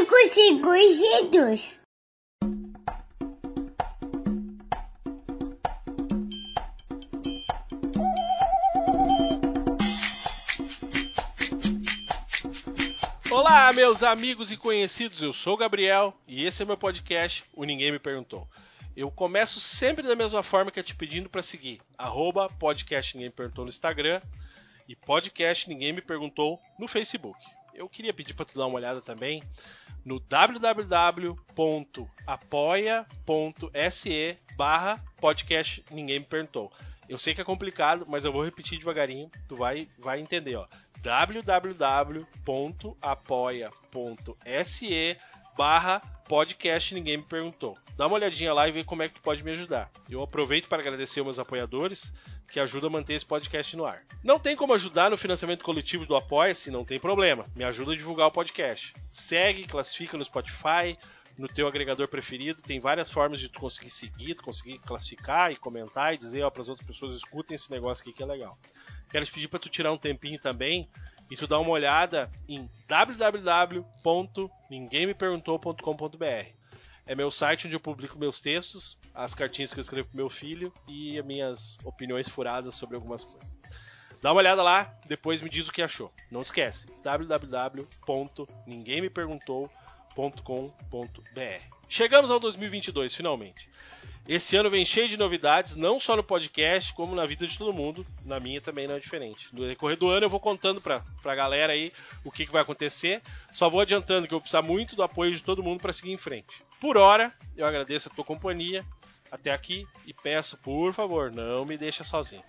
cinco segundos. Olá, meus amigos e conhecidos, eu sou o Gabriel e esse é meu podcast, o Ninguém Me Perguntou. Eu começo sempre da mesma forma que é te pedindo para seguir, arroba podcast Ninguém Me Perguntou no Instagram e podcast Ninguém Me Perguntou no Facebook. Eu queria pedir para tu dar uma olhada também no www.apoia.se barra podcast Ninguém Me Perguntou. Eu sei que é complicado, mas eu vou repetir devagarinho, tu vai, vai entender, ó www.apoia.se barra podcast Ninguém Me Perguntou. Dá uma olhadinha lá e vê como é que tu pode me ajudar. Eu aproveito para agradecer meus apoiadores que ajudam a manter esse podcast no ar. Não tem como ajudar no financiamento coletivo do Apoia-se? Não tem problema. Me ajuda a divulgar o podcast. Segue, classifica no Spotify, no teu agregador preferido. Tem várias formas de tu conseguir seguir, tu conseguir classificar e comentar e dizer para as outras pessoas escutem esse negócio aqui que é legal. Quero te pedir para tu tirar um tempinho também e tu dar uma olhada em www.ninguemmeperguntou.com.br. É meu site onde eu publico meus textos, as cartinhas que eu escrevo pro meu filho e as minhas opiniões furadas sobre algumas coisas. Dá uma olhada lá, depois me diz o que achou. Não esquece, www.ninguemmeperguntou.com.br. Chegamos ao 2022, finalmente. Esse ano vem cheio de novidades, não só no podcast, como na vida de todo mundo. Na minha também não é diferente. No decorrer do ano eu vou contando pra, pra galera aí o que, que vai acontecer. Só vou adiantando que eu vou precisar muito do apoio de todo mundo para seguir em frente. Por hora, eu agradeço a tua companhia até aqui e peço, por favor, não me deixa sozinho.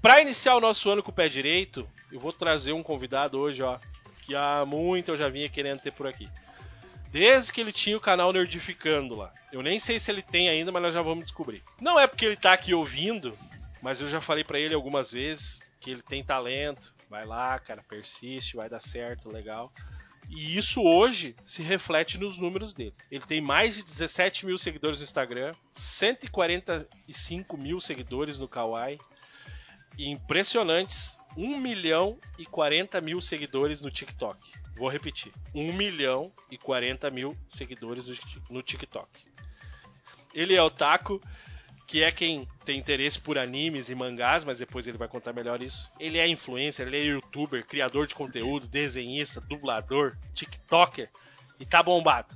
Para iniciar o nosso ano com o pé direito, eu vou trazer um convidado hoje, ó, que há muito eu já vinha querendo ter por aqui. Desde que ele tinha o canal Nerdificando lá. Eu nem sei se ele tem ainda, mas nós já vamos descobrir. Não é porque ele tá aqui ouvindo, mas eu já falei para ele algumas vezes que ele tem talento. Vai lá, cara, persiste, vai dar certo, legal. E isso hoje se reflete nos números dele. Ele tem mais de 17 mil seguidores no Instagram, 145 mil seguidores no Kawaii, e impressionantes 1 milhão e 40 mil seguidores no TikTok. Vou repetir: 1 milhão e 40 mil seguidores no TikTok. Ele é o Taco, que é quem tem interesse por animes e mangás, mas depois ele vai contar melhor isso. Ele é influencer, ele é youtuber, criador de conteúdo, desenhista, dublador, TikToker e tá bombado.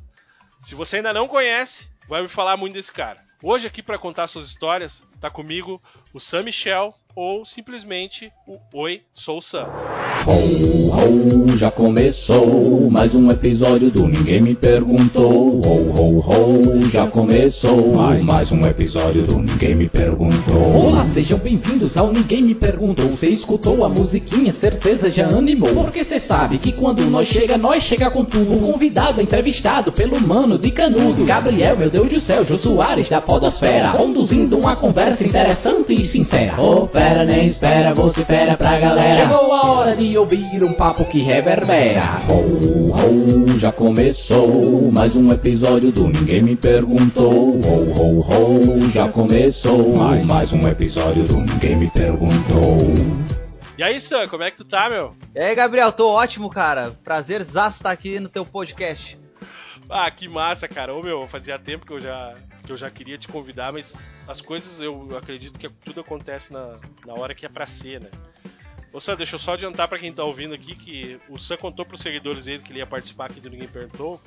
Se você ainda não conhece, vai me falar muito desse cara. Hoje aqui para contar suas histórias, tá comigo o Sam Michel ou simplesmente o Oi, sou o Sam. Ho, ho, já começou mais um episódio do Ninguém Me Perguntou. Ho, ho, ho, já começou mais um episódio do Ninguém Me Perguntou. Olá, sejam bem-vindos ao Ninguém Me Perguntou. Você escutou a musiquinha, certeza já animou. Porque você sabe que quando nós chega, nós chega com tudo. Um convidado entrevistado pelo mano de canudo. Gabriel, meu Deus do céu, Jô Soares da Podosfera. Conduzindo uma conversa interessante e sincera. Ô, fera, nem espera, você fera pra galera. Chegou a hora de ouvir um papo que reverbera. Ho, ho, já começou mais um episódio do Ninguém Me Perguntou. Ho, ho, ho, já começou mais um episódio do Ninguém Me Perguntou. E aí, Sam, como é que tu tá, meu? E aí, Gabriel, tô ótimo, cara. Prazerzaço estar aqui no teu podcast. Ah, que massa, cara. Ô, meu, fazia tempo que eu já, que eu já queria te convidar, mas as coisas eu acredito que tudo acontece na, na hora que é pra ser, né? Ô Sam, deixa eu só adiantar para quem tá ouvindo aqui que o Sam contou pros seguidores dele que ele ia participar aqui do Ninguém Perguntou.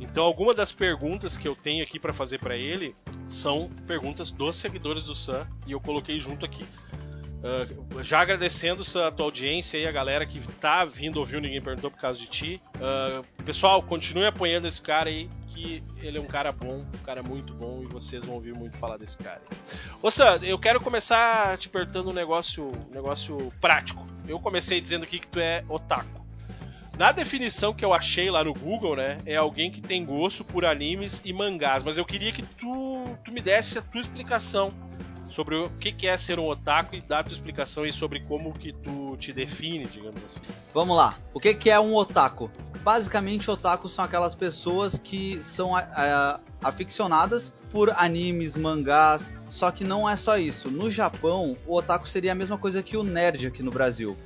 Então, algumas das perguntas que eu tenho aqui para fazer para ele são perguntas dos seguidores do Sam e eu coloquei junto aqui. Uh, já agradecendo a tua audiência e a galera que tá vindo ouvir Ninguém Perguntou por causa de ti. Uh, pessoal, continue apoiando esse cara aí, que ele é um cara bom, um cara muito bom e vocês vão ouvir muito falar desse cara. Sam, eu quero começar te perguntando um negócio, um negócio prático. Eu comecei dizendo aqui que tu é otaku. Na definição que eu achei lá no Google, né, é alguém que tem gosto por animes e mangás, mas eu queria que tu, tu me desse a tua explicação sobre o que, que é ser um otaku e dar a tua explicação aí sobre como que tu te define, digamos assim. Vamos lá. O que, que é um otaku? Basicamente, otakus são aquelas pessoas que são é, aficionadas por animes, mangás, só que não é só isso. No Japão, o otaku seria a mesma coisa que o nerd aqui no Brasil,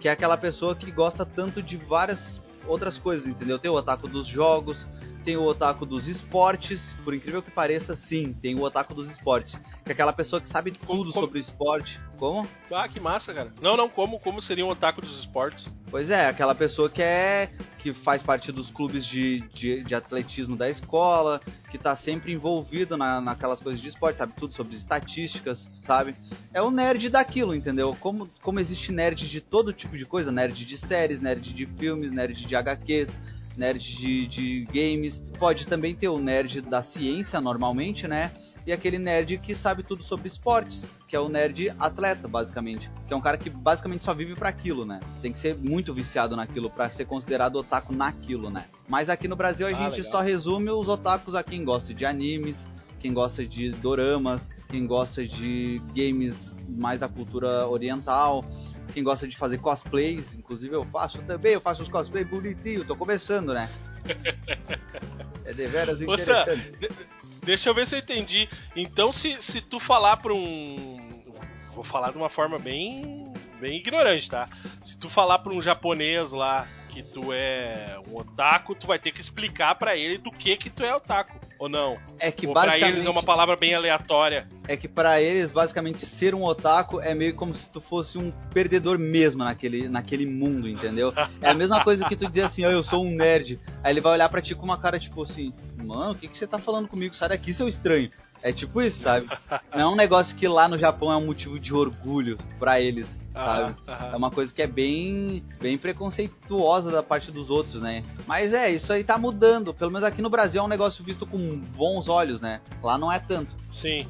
que é aquela pessoa que gosta tanto de várias outras coisas, entendeu? Tem o otaku dos jogos, tem o otaku dos esportes, por incrível que pareça, sim, tem o otaku dos esportes, que é aquela pessoa que sabe tudo como, sobre esporte. Como? Ah, que massa, cara. Não, não, como, como seria um otaku dos esportes? Pois é, aquela pessoa que é que faz parte dos clubes de, de, de atletismo da escola, que tá sempre envolvido na, naquelas coisas de esporte, sabe tudo sobre estatísticas, sabe? É o nerd daquilo, entendeu? Como, como existe nerd de todo tipo de coisa, nerd de séries, nerd de filmes, nerd de HQs, nerd de, de games, pode também ter o nerd da ciência normalmente, né? E aquele nerd que sabe tudo sobre esportes, que é o nerd atleta, basicamente. Que é um cara que basicamente só vive para aquilo, né? Tem que ser muito viciado naquilo para ser considerado otaku naquilo, né? Mas aqui no Brasil a ah, gente legal. só resume os otakus a quem gosta de animes, quem gosta de doramas, quem gosta de games mais da cultura oriental, quem gosta de fazer cosplays, inclusive eu faço também, eu faço os cosplays bonitinho, tô começando, né? É deveras interessante. Moça, deixa eu ver se eu entendi. Então, se, se tu falar pra um. Vou falar de uma forma bem, bem ignorante, tá? Se tu falar pra um japonês lá que tu é um otaku, tu vai ter que explicar para ele do que que tu é otaku, ou não? É que ou basicamente... pra eles é uma palavra bem aleatória. É que para eles, basicamente, ser um otaku é meio como se tu fosse um perdedor mesmo naquele, naquele mundo, entendeu? É a mesma coisa que tu dizer assim, oh, eu sou um nerd. Aí ele vai olhar pra ti com uma cara tipo assim, mano, o que, que você tá falando comigo? Sai daqui, seu estranho. É tipo isso, sabe? Não é um negócio que lá no Japão é um motivo de orgulho para eles, sabe? É uma coisa que é bem, bem preconceituosa da parte dos outros, né? Mas é, isso aí tá mudando. Pelo menos aqui no Brasil é um negócio visto com bons olhos, né? Lá não é tanto. Sim.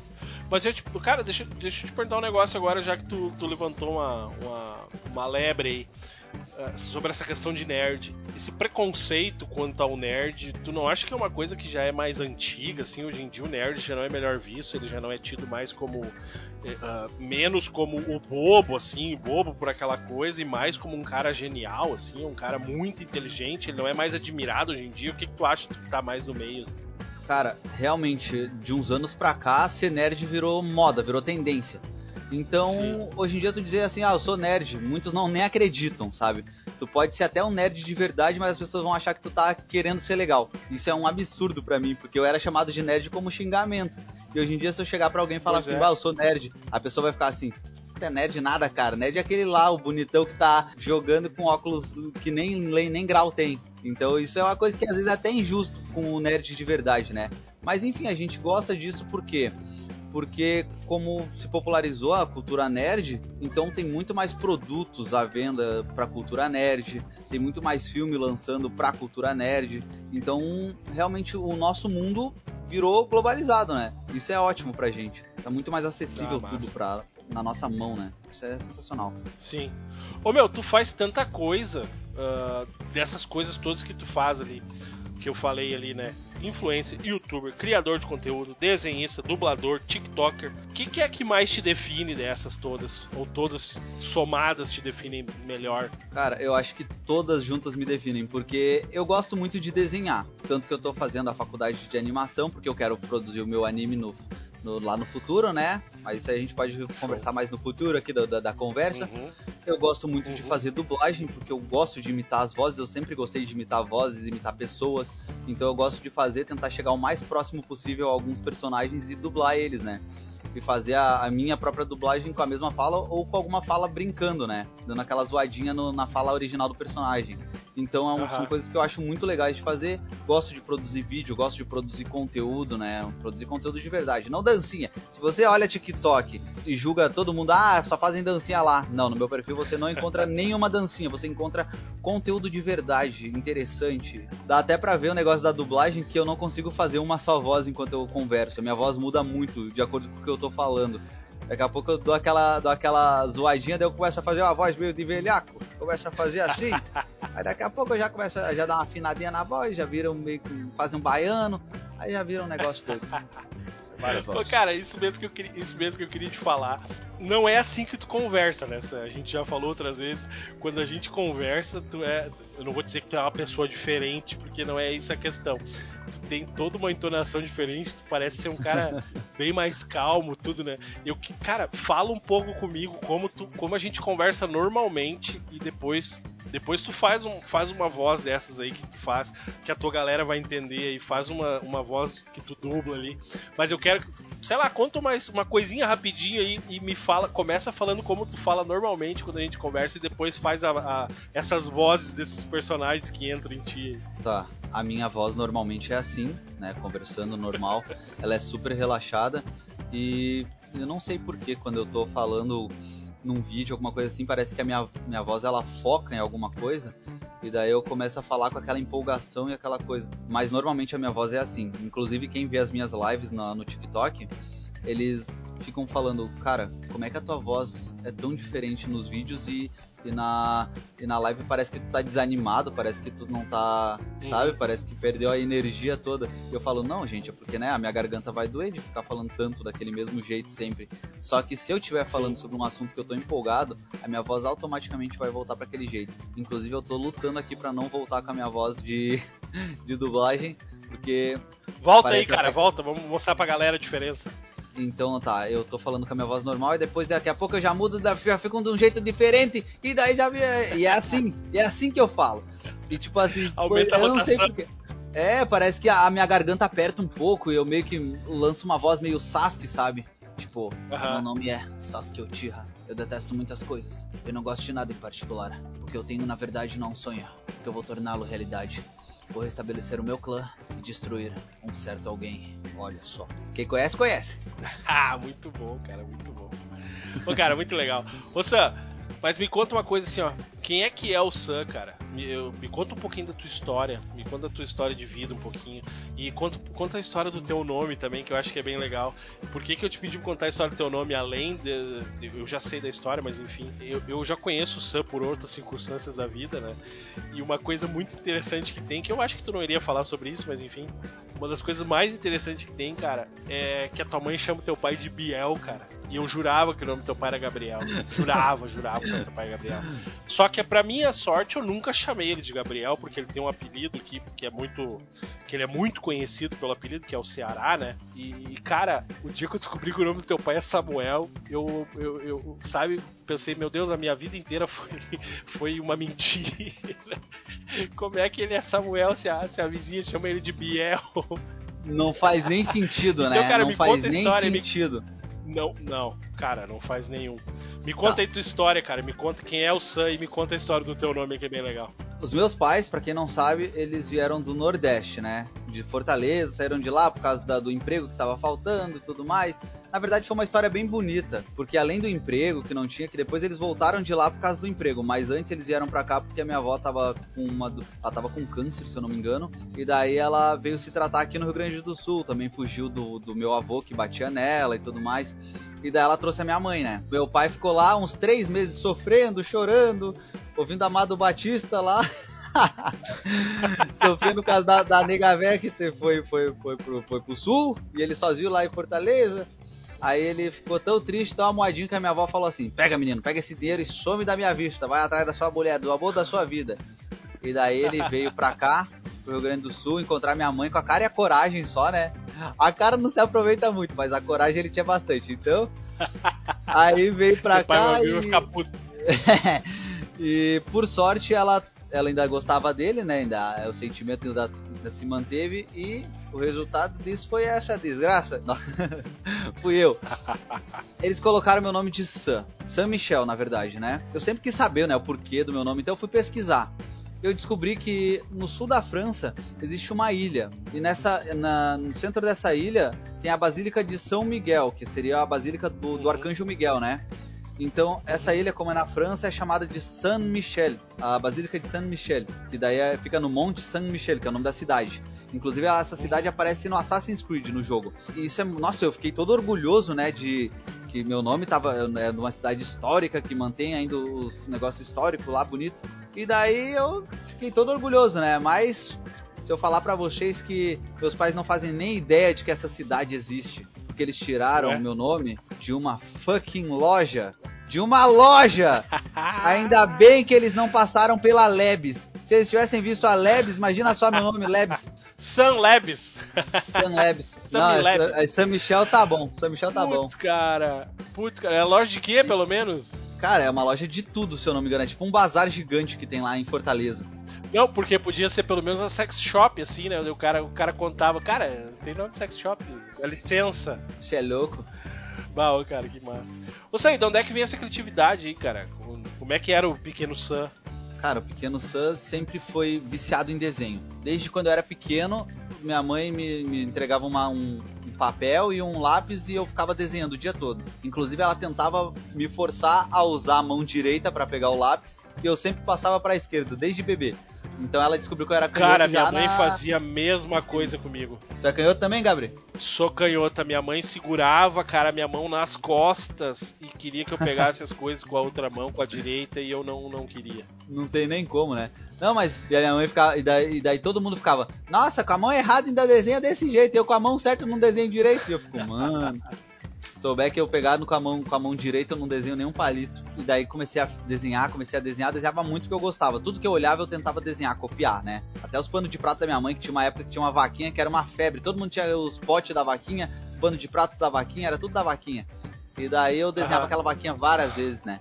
Mas eu, tipo, cara, deixa, deixa eu te perguntar um negócio agora, já que tu, tu levantou uma, uma, uma lebre aí. Uh, sobre essa questão de nerd. Esse preconceito quanto ao nerd, tu não acha que é uma coisa que já é mais antiga, assim? Hoje em dia o nerd já não é melhor visto, ele já não é tido mais como. Uh, menos como o bobo, assim, bobo por aquela coisa, e mais como um cara genial, assim, um cara muito inteligente, ele não é mais admirado hoje em dia. O que, que tu acha que tá mais no meio? Assim? Cara, realmente, de uns anos pra cá, ser nerd virou moda, virou tendência. Então, Sim. hoje em dia tu dizer assim, ah, eu sou nerd, muitos não nem acreditam, sabe? Tu pode ser até um nerd de verdade, mas as pessoas vão achar que tu tá querendo ser legal. Isso é um absurdo para mim, porque eu era chamado de nerd como xingamento. E hoje em dia se eu chegar para alguém e falar pois assim, é. ah, eu sou nerd, a pessoa vai ficar assim, é nerd nada, cara. Nerd é aquele lá, o bonitão que tá jogando com óculos que nem, nem grau tem. Então isso é uma coisa que às vezes é até injusto com o nerd de verdade, né? Mas enfim, a gente gosta disso porque porque como se popularizou a cultura nerd, então tem muito mais produtos à venda para cultura nerd, tem muito mais filme lançando para cultura nerd. Então, realmente o nosso mundo virou globalizado, né? Isso é ótimo pra gente. Tá muito mais acessível tudo pra, na nossa mão, né? Isso é sensacional. Sim. Ô meu, tu faz tanta coisa uh, dessas coisas todas que tu faz ali que eu falei ali, né? Influencer, youtuber, criador de conteúdo, desenhista, dublador, tiktoker. O que, que, é que mais te define dessas todas? Ou todas somadas te definem melhor? Cara, eu acho que todas juntas me definem, porque eu gosto muito de desenhar. Tanto que eu tô fazendo a faculdade de animação, porque eu quero produzir o meu anime no no, lá no futuro, né? Mas isso aí a gente pode conversar mais no futuro aqui da, da, da conversa. Uhum. Eu gosto muito uhum. de fazer dublagem, porque eu gosto de imitar as vozes, eu sempre gostei de imitar vozes, imitar pessoas. Então eu gosto de fazer, tentar chegar o mais próximo possível a alguns personagens e dublar eles, né? e fazer a, a, minha própria dublagem com a mesma fala ou com alguma fala brincando, né? Dando aquela zoadinha no, na fala original do personagem. Então é um, uhum. são coisas que eu acho muito legais de fazer. Gosto de produzir vídeo, gosto de produzir conteúdo, né? Produzir conteúdo de verdade, não dancinha. Se você olha TikTok e julga todo mundo, ah, só fazem dancinha lá. Não, no meu perfil você não encontra nenhuma dancinha, você encontra conteúdo de verdade, interessante. Dá até pra ver o negócio da dublagem que eu não consigo fazer uma só voz enquanto eu converso. A minha voz muda muito de acordo com o que eu tô falando. Daqui a pouco eu dou aquela, dou aquela zoadinha, daí eu começo a fazer uma voz meio de velhaco. Começo a fazer assim. aí daqui a pouco eu já começo a já dar uma afinadinha na voz, já vira meio que quase um baiano. Aí já vira um negócio Pô, cara, isso mesmo, que eu queria, isso mesmo que eu queria te falar. Não é assim que tu conversa, né? A gente já falou outras vezes. Quando a gente conversa, tu é. Eu não vou dizer que tu é uma pessoa diferente, porque não é isso a questão. Tu tem toda uma entonação diferente, tu parece ser um cara bem mais calmo, tudo, né? Eu que, cara, fala um pouco comigo como tu, como a gente conversa normalmente e depois Depois tu faz, um, faz uma voz dessas aí que tu faz, que a tua galera vai entender e faz uma, uma voz que tu dubla ali. Mas eu quero, sei lá, conta mais uma coisinha rapidinho aí e me fala, começa falando como tu fala normalmente quando a gente conversa e depois faz a, a, essas vozes desses personagens que entram em ti. Tá, a minha voz normalmente é assim, né, conversando normal, ela é super relaxada e eu não sei porquê quando eu tô falando num vídeo, alguma coisa assim, parece que a minha, minha voz ela foca em alguma coisa e daí eu começo a falar com aquela empolgação e aquela coisa. Mas normalmente a minha voz é assim. Inclusive quem vê as minhas lives no, no TikTok, eles ficam falando, cara, como é que a tua voz é tão diferente nos vídeos e e na, e na live parece que tu tá desanimado, parece que tu não tá, sabe? Parece que perdeu a energia toda. E eu falo, não, gente, é porque, né, a minha garganta vai doer de ficar falando tanto daquele mesmo jeito sempre. Só que se eu estiver falando Sim. sobre um assunto que eu tô empolgado, a minha voz automaticamente vai voltar para aquele jeito. Inclusive, eu tô lutando aqui para não voltar com a minha voz de, de dublagem, porque. Volta aí, cara, até... volta, vamos mostrar pra galera a diferença. Então tá, eu tô falando com a minha voz normal e depois daqui a pouco eu já mudo, já fico de um jeito diferente e daí já. E é assim, é assim que eu falo. E tipo assim, Aumenta eu não sei porquê. É, parece que a minha garganta aperta um pouco e eu meio que lanço uma voz meio Sasuke, sabe? Tipo, uhum. meu nome é Sasuke Uchiha. Eu detesto muitas coisas. Eu não gosto de nada em particular. O que eu tenho, na verdade, não é um sonho. Porque eu vou torná-lo realidade. Vou restabelecer o meu clã e destruir um certo alguém. Olha só. Quem conhece, conhece. ah, muito bom, cara, muito bom. Ô, cara, muito legal. Ô, Sam, mas me conta uma coisa assim, ó. Quem é que é o Sam, cara? Me, eu, me conta um pouquinho da tua história. Me conta a tua história de vida um pouquinho. E conta, conta a história do teu nome também, que eu acho que é bem legal. Por que, que eu te pedi contar a história do teu nome, além de. eu já sei da história, mas enfim. Eu, eu já conheço o Sam por outras circunstâncias da vida, né? E uma coisa muito interessante que tem, que eu acho que tu não iria falar sobre isso, mas enfim. Uma das coisas mais interessantes que tem, cara, é que a tua mãe chama teu pai de Biel, cara. E eu jurava que o nome do teu pai era Gabriel. Jurava, jurava que o nome do teu pai era Gabriel. Só que, pra minha sorte, eu nunca chamei ele de Gabriel, porque ele tem um apelido que, que é muito. que ele é muito conhecido pelo apelido, que é o Ceará, né? E, cara, o dia que eu descobri que o nome do teu pai é Samuel, eu, eu, eu sabe, pensei, meu Deus, a minha vida inteira foi, foi uma mentira. Como é que ele é Samuel se a, se a vizinha chama ele de Biel? Não faz nem sentido, né? Então, cara, não faz nem história, sentido. Me... Não, não, cara, não faz nenhum. Me conta tá. aí tua história, cara. Me conta quem é o Sam e me conta a história do teu nome que é bem legal. Os meus pais, para quem não sabe, eles vieram do Nordeste, né? De Fortaleza, saíram de lá por causa da, do emprego que tava faltando e tudo mais. Na verdade, foi uma história bem bonita, porque além do emprego que não tinha, que depois eles voltaram de lá por causa do emprego, mas antes eles vieram para cá porque a minha avó tava com uma, ela tava com câncer, se eu não me engano, e daí ela veio se tratar aqui no Rio Grande do Sul, também fugiu do, do meu avô que batia nela e tudo mais. E daí ela trouxe a minha mãe, né? Meu pai ficou lá uns três meses sofrendo, chorando, ouvindo Amado Batista lá. Sofrendo por causa da, da nega véia que foi, foi, foi, pro, foi pro sul, e ele sozinho lá em Fortaleza. Aí ele ficou tão triste, tão amoadinho que a minha avó falou assim: Pega, menino, pega esse dinheiro e some da minha vista, vai atrás da sua mulher, do amor da sua vida. E daí ele veio pra cá, pro Rio Grande do Sul, encontrar minha mãe com a cara e a coragem só, né? A cara não se aproveita muito, mas a coragem ele tinha bastante. Então, aí veio pra cá e... e por sorte ela ela ainda gostava dele, né? Ainda o sentimento ainda, ainda se manteve e o resultado disso foi essa desgraça. Fui eu. Eles colocaram meu nome de Sam. Sam Michel, na verdade, né? Eu sempre quis saber, né, o porquê do meu nome, então eu fui pesquisar. Eu descobri que no sul da França existe uma ilha. E nessa, na, no centro dessa ilha tem a Basílica de São Miguel, que seria a Basílica do, do Arcanjo Miguel, né? Então, essa ilha, como é na França, é chamada de Saint-Michel, a Basílica de Saint-Michel, que daí é, fica no Monte Saint-Michel, que é o nome da cidade. Inclusive, essa cidade aparece no Assassin's Creed, no jogo. E isso é. Nossa, eu fiquei todo orgulhoso, né, de que meu nome tava é, numa cidade histórica, que mantém ainda os negócios históricos lá, bonito. E daí eu fiquei todo orgulhoso, né, mas. Se eu falar para vocês que meus pais não fazem nem ideia de que essa cidade existe, porque eles tiraram é. o meu nome de uma fucking loja de uma loja. Ainda bem que eles não passaram pela Lebes. Se eles tivessem visto a Lebes, imagina só meu nome, Lebes. Sam Lebes. Sam Lebes. não, é. É, Sam Michel tá bom. Sam Michel tá Putz, bom. cara. Putz, cara. É loja de quê, pelo menos? Cara, é uma loja de tudo, se eu não me engano. É tipo um bazar gigante que tem lá em Fortaleza. Não, porque podia ser pelo menos uma sex shop, assim, né? O cara, o cara contava, cara, tem nome de sex shop, dá licença. Você é louco? Bah, cara, que massa. Ô, Sai, de onde é que vem essa criatividade aí, cara? Como é que era o Pequeno Sam? Cara, o Pequeno Sam sempre foi viciado em desenho. Desde quando eu era pequeno, minha mãe me, me entregava uma, um, um, papel e um lápis e eu ficava desenhando o dia todo. Inclusive, ela tentava me forçar a usar a mão direita para pegar o lápis e eu sempre passava para a esquerda, desde bebê. Então ela descobriu que eu era canhoto. Cara, minha mãe na... fazia a mesma coisa comigo. Tu é canhoto também, Gabriel? Sou canhota. Minha mãe segurava, cara, minha mão nas costas e queria que eu pegasse as coisas com a outra mão, com a direita, e eu não, não queria. Não tem nem como, né? Não, mas e a minha mãe ficava. E daí, e daí, todo mundo ficava, nossa, com a mão errada ainda desenha desse jeito. Eu com a mão certa não desenho direito. E eu fico, mano souber que eu pegava com a mão com a mão direita eu não desenho nenhum palito. E daí comecei a desenhar, comecei a desenhar, desenhava muito que eu gostava. Tudo que eu olhava eu tentava desenhar, copiar, né? Até os panos de prato da minha mãe, que tinha uma época que tinha uma vaquinha que era uma febre. Todo mundo tinha os potes da vaquinha, pano de prato da vaquinha, era tudo da vaquinha. E daí eu desenhava uhum. aquela vaquinha várias vezes, né?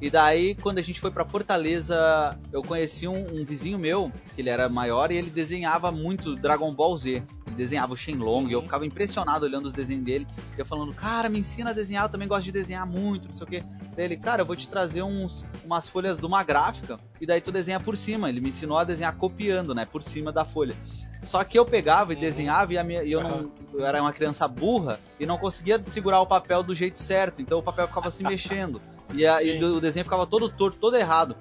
E daí, quando a gente foi para Fortaleza, eu conheci um, um, vizinho meu, que ele era maior, e ele desenhava muito Dragon Ball Z. Ele desenhava o Shenlong, uhum. e eu ficava impressionado olhando os desenhos dele. E eu falando, cara, me ensina a desenhar, eu também gosto de desenhar muito, não sei o quê. Daí ele, cara, eu vou te trazer uns, umas folhas de uma gráfica, e daí tu desenha por cima. Ele me ensinou a desenhar copiando, né, por cima da folha. Só que eu pegava e uhum. desenhava e, minha, e eu, não, eu era uma criança burra e não conseguia segurar o papel do jeito certo, então o papel ficava se mexendo. E, a, e, o desenho ficava todo torto, todo errado.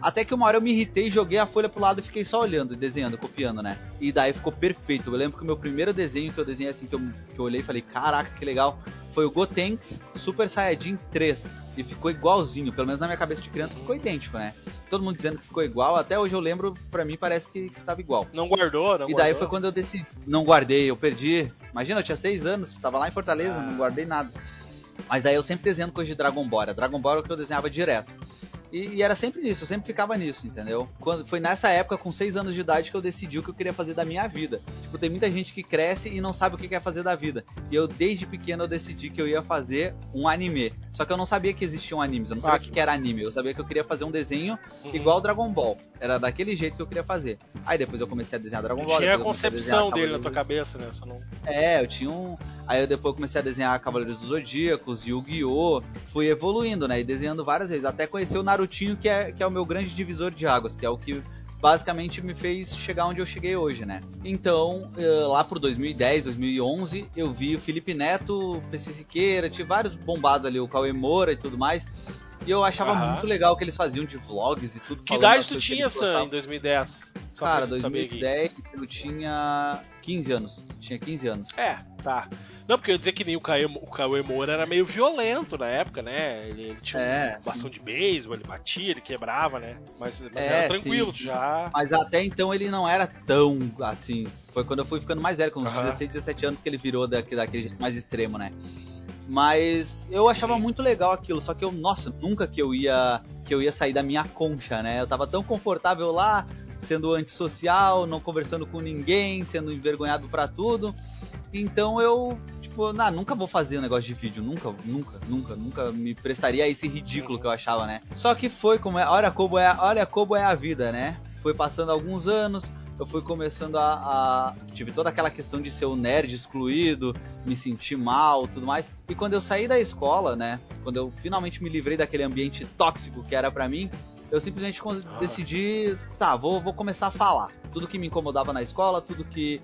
Até que uma hora eu me irritei, joguei a folha pro lado e fiquei só olhando, desenhando, copiando, né? E daí ficou perfeito. Eu lembro que o meu primeiro desenho que eu desenhei assim, que eu, que eu olhei e falei, caraca, que legal, foi o Gotenks Super Saiyajin 3. E ficou igualzinho, pelo menos na minha cabeça de criança ficou idêntico, né? Todo mundo dizendo que ficou igual, até hoje eu lembro, pra mim parece que, que tava igual. Não guardou, não E daí foi quando eu decidi. Não guardei, eu perdi. Imagina, eu tinha seis anos, tava lá em Fortaleza, ah. não guardei nada. Mas daí eu sempre desenhando coisa de Dragon Ball. Era Dragon Ball é o que eu desenhava direto. E, e, era sempre nisso, eu sempre ficava nisso, entendeu? Quando, foi nessa época, com 6 anos de idade, que eu decidi o que eu queria fazer da minha vida. Tipo, tem muita gente que cresce e não sabe o que quer fazer da vida. E eu, desde pequeno, eu decidi que eu ia fazer um anime. Só que eu não sabia que existiam animes, eu não sabia o que era anime. Eu sabia que eu queria fazer um desenho uhum. igual Dragon Ball. Era daquele jeito que eu queria fazer. Aí depois eu comecei a desenhar Dragon Ball. Tinha a concepção a dele na tua cabeça, né? Não... É, eu tinha um. Aí eu depois comecei a desenhar Cavaleiros dos Zodíacos, Yu-Gi-Oh! Fui evoluindo, né? E desenhando várias vezes. Até conhecer o Narutinho, que é, que é o meu grande divisor de águas, que é o que basicamente me fez chegar onde eu cheguei hoje, né? Então, eh, lá por 2010, 2011, eu vi o Felipe Neto, o PC Siqueira, tinha vários bombados ali, o Cauê Moura e tudo mais. E eu achava muito legal o que eles faziam de vlogs e tudo. Que idade tu tinha, Sam, em 2010? Só Cara, 2010 eu tinha 15 anos. Tinha 15 anos. É, tá. Não, porque eu ia dizer que nem o Cauê, o Cauê Moura era meio violento na época, né? Ele, ele tinha é, um bastão de beisebol, ele batia, ele quebrava, né? Mas, mas é, era tranquilo, sim, sim. já. Mas até então ele não era tão assim. Foi quando eu fui ficando mais velho, com uns uhum. 16, 17 anos que ele virou daquele, daquele jeito mais extremo, né? Mas eu achava muito legal aquilo, só que eu, nossa, nunca que eu ia que eu ia sair da minha concha, né? Eu tava tão confortável lá, sendo antissocial, não conversando com ninguém, sendo envergonhado para tudo. Então eu, tipo, nah, nunca vou fazer um negócio de vídeo, nunca, nunca, nunca, nunca me prestaria a esse ridículo que eu achava, né? Só que foi como é, olha como é, olha como é a vida, né? Foi passando alguns anos, eu fui começando a, a, Tive toda aquela questão de ser o nerd excluído, me sentir mal tudo mais. E quando eu saí da escola, né? Quando eu finalmente me livrei daquele ambiente tóxico que era para mim, eu simplesmente ah. decidi, tá, vou, vou começar a falar. Tudo que me incomodava na escola, tudo que.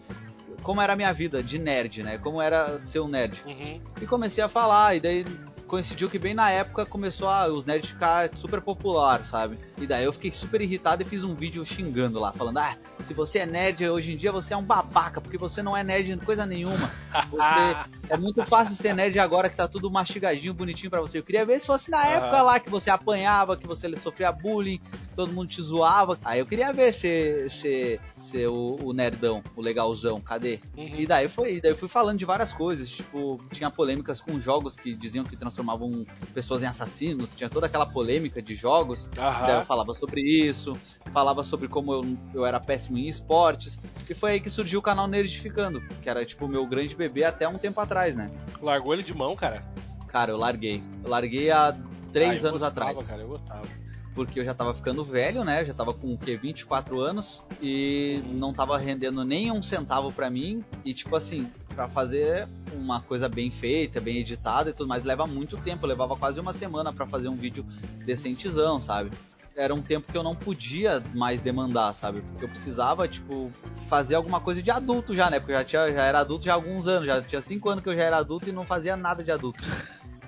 Como era a minha vida de nerd, né? Como era ser um nerd. Uhum. E comecei a falar, e daí coincidiu que bem na época começou a, os nerds ficar super popular, sabe? E daí eu fiquei super irritado e fiz um vídeo xingando lá, falando: Ah, se você é nerd hoje em dia, você é um babaca, porque você não é nerd de coisa nenhuma. Você é muito fácil ser nerd agora que tá tudo mastigadinho, bonitinho para você. Eu queria ver se fosse na época lá que você apanhava, que você sofria bullying, todo mundo te zoava. Aí eu queria ver ser, ser, ser o, o nerdão, o legalzão, cadê? Uhum. E daí foi, daí eu fui falando de várias coisas, tipo, tinha polêmicas com jogos que diziam que transformavam pessoas em assassinos, tinha toda aquela polêmica de jogos. Uhum falava sobre isso, falava sobre como eu, eu era péssimo em esportes. E foi aí que surgiu o canal Nerdificando, que era tipo o meu grande bebê até um tempo atrás, né? Largou ele de mão, cara? Cara, eu larguei. Eu larguei há três Ah, eu anos gostava, atrás. Cara, eu gostava. Porque eu já tava ficando velho, né? Eu já tava com o quê? 24 anos e não tava rendendo nem um centavo pra mim. E tipo assim, pra fazer uma coisa bem feita, bem editada e tudo mais, leva muito tempo. Eu levava quase uma semana pra fazer um vídeo decentezão, sabe? Era um tempo que eu não podia mais demandar, sabe? Porque eu precisava, tipo, fazer alguma coisa de adulto já, né? Porque eu já, tinha, já era adulto já há alguns anos, já tinha 5 anos que eu já era adulto e não fazia nada de adulto.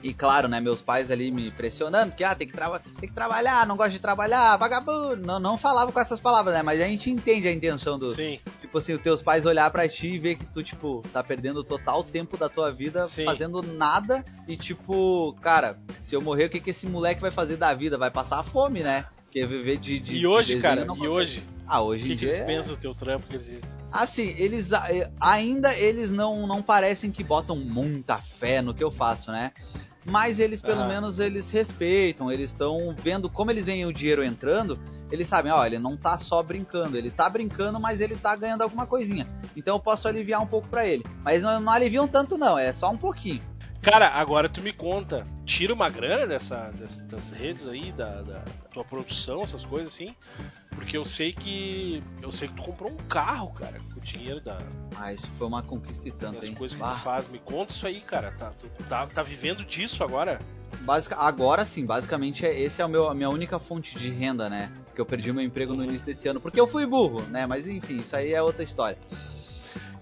E claro, né, meus pais ali me pressionando, porque ah, tem que, tem que trabalhar, não gosta de trabalhar, vagabundo. Não, não falava com essas palavras, né? Mas a gente entende a intenção do. Sim. Tipo assim, os teus pais olhar pra ti e ver que tu, tipo, tá perdendo total tempo da tua vida Sim. fazendo nada. E tipo, cara, se eu morrer, o que, que esse moleque vai fazer da vida? Vai passar fome, né? Porque viver de. de e hoje, de cara, desenho não e consegue. hoje? Ah, hoje que, em que dia. eles é- pensam do teu trampo que eles dizem? Assim, eles ainda eles não, não parecem que botam muita fé no que eu faço, né? Mas eles pelo Aham. menos eles respeitam, eles estão vendo como eles veem o dinheiro entrando, eles sabem, ó, ele não tá só brincando, ele tá brincando, mas ele tá ganhando alguma coisinha. Então eu posso aliviar um pouco pra ele. Mas não, não aliviam tanto não, é só um pouquinho. Cara, agora tu me conta, tira uma grana dessa, dessa- das redes aí, da, da tua produção, essas coisas assim? Porque eu sei que. Eu sei que tu comprou um carro, cara, com o dinheiro da, Ah, isso foi uma conquista e tanto, das hein? coisas que tu faz. Me conta isso aí, cara. Tá, tu tá, tá vivendo disso agora? Basica- agora sim, basicamente é, esse é meu, a minha única fonte de renda, né? Porque eu perdi meu emprego no início desse ano, porque eu fui burro, né? Mas enfim, isso aí é outra história.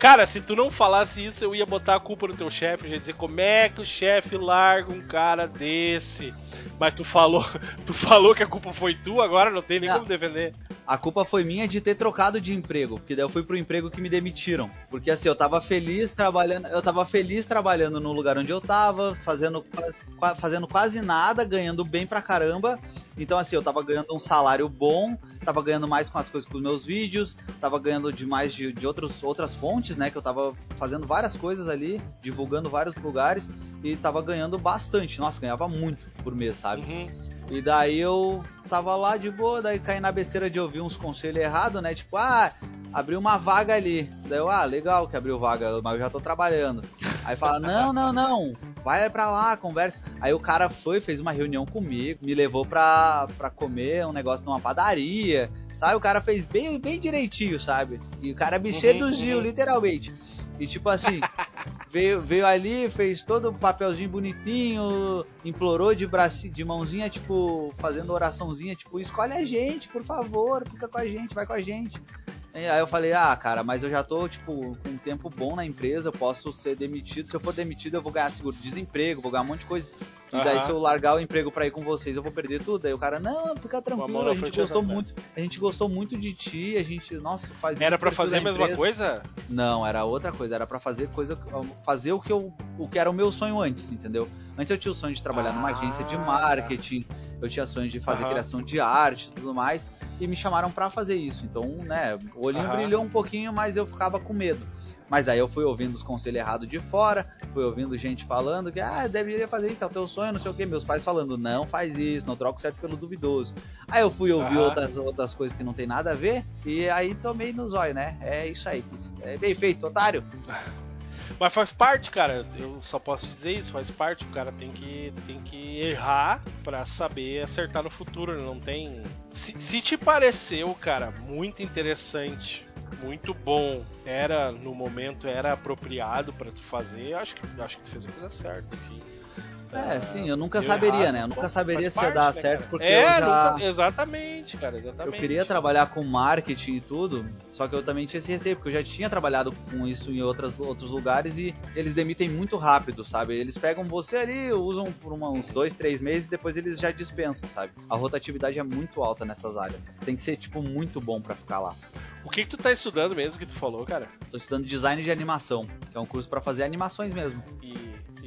Cara, se tu não falasse isso, eu ia botar a culpa no teu chefe. Eu ia dizer como é que o chefe larga um cara desse. Mas tu falou, tu falou que a culpa foi tu, agora não tem nem Não. como defender. A culpa foi minha de ter trocado de emprego, porque daí eu fui pro emprego que me demitiram. Porque assim, eu tava feliz trabalhando, eu tava feliz trabalhando no lugar onde eu tava, fazendo, fazendo quase nada, ganhando bem pra caramba. Então assim, eu tava ganhando um salário bom, tava ganhando mais com as coisas com os meus vídeos, tava ganhando demais de, de outros, outras fontes, né? Que eu tava fazendo várias coisas ali, divulgando vários lugares e tava ganhando bastante. Nossa, ganhava muito por mês, sabe? Uhum. E daí eu tava lá de boa, daí caí na besteira de ouvir uns conselhos errados, né? Tipo, ah, abriu uma vaga ali. Daí eu, ah, legal que abriu vaga, mas eu já tô trabalhando. Aí fala, não, não, não, vai pra lá, conversa. Aí o cara foi, fez uma reunião comigo, me levou pra, pra comer um negócio numa padaria, sabe? O cara fez bem, bem direitinho, sabe? E o cara me Uhum, seduziu, uhum. literalmente. E tipo assim, veio, veio ali, fez todo o papelzinho bonitinho, implorou de braço, de mãozinha, tipo, fazendo oraçãozinha, tipo, escolhe a gente, por favor, fica com a gente, vai com a gente. Aí eu falei, ah, cara, mas eu já tô, tipo, com um tempo bom na empresa, eu posso ser demitido. Se eu for demitido, eu vou ganhar seguro-desemprego, vou ganhar um monte de coisa. E daí, Aham. se eu largar o emprego pra ir com vocês, eu vou perder tudo. Aí o cara, não, fica tranquilo, a gente gostou muito. A gente gostou muito de ti, a gente, nossa, faz Era pra fazer a mesma empresa. coisa? Não, era outra coisa, era pra fazer coisa, fazer o que eu, o que era o meu sonho antes, entendeu? Antes eu tinha o sonho de trabalhar numa Ah, agência de tá. marketing, eu tinha sonho de fazer Aham. criação de arte e tudo mais, e me chamaram pra fazer isso. Então, né, o olhinho Aham. brilhou um pouquinho, mas eu ficava com medo. Mas aí eu fui ouvindo os conselhos errados de fora, fui ouvindo gente falando que, ah, deveria fazer isso, é o teu sonho, não sei o que. Meus pais falando, não faz isso, não troca o certo pelo duvidoso. Aí eu fui ouvir Aham. outras, outras coisas que não tem nada a ver, e aí tomei no zóio, né? É isso aí, é bem feito, otário. Mas faz parte, cara. Eu só posso dizer isso, faz parte. O cara tem que, tem que errar pra saber acertar no futuro. né? Não tem. Se, se te pareceu, cara, muito interessante, muito bom, era no momento era apropriado pra tu fazer, acho que acho que tu fez a coisa certa, enfim. É, Ah, sim, eu nunca deu saberia, errado, né? Eu nunca saberia se ia dar né, certo, porque é, eu já. nunca- exatamente, cara, Eu exatamente. queria trabalhar com marketing e tudo, só que eu também tinha esse receio, porque eu já tinha trabalhado com isso em outras, outros lugares e eles demitem muito rápido, sabe? Eles pegam você ali, usam por uma- uns dois, três meses e depois eles já dispensam, sabe? A rotatividade é muito alta nessas áreas. Tem que ser, tipo, muito bom pra ficar lá. O que que tu tá estudando mesmo que tu falou, cara? Tô estudando design de animação, que é um curso pra fazer animações mesmo. E,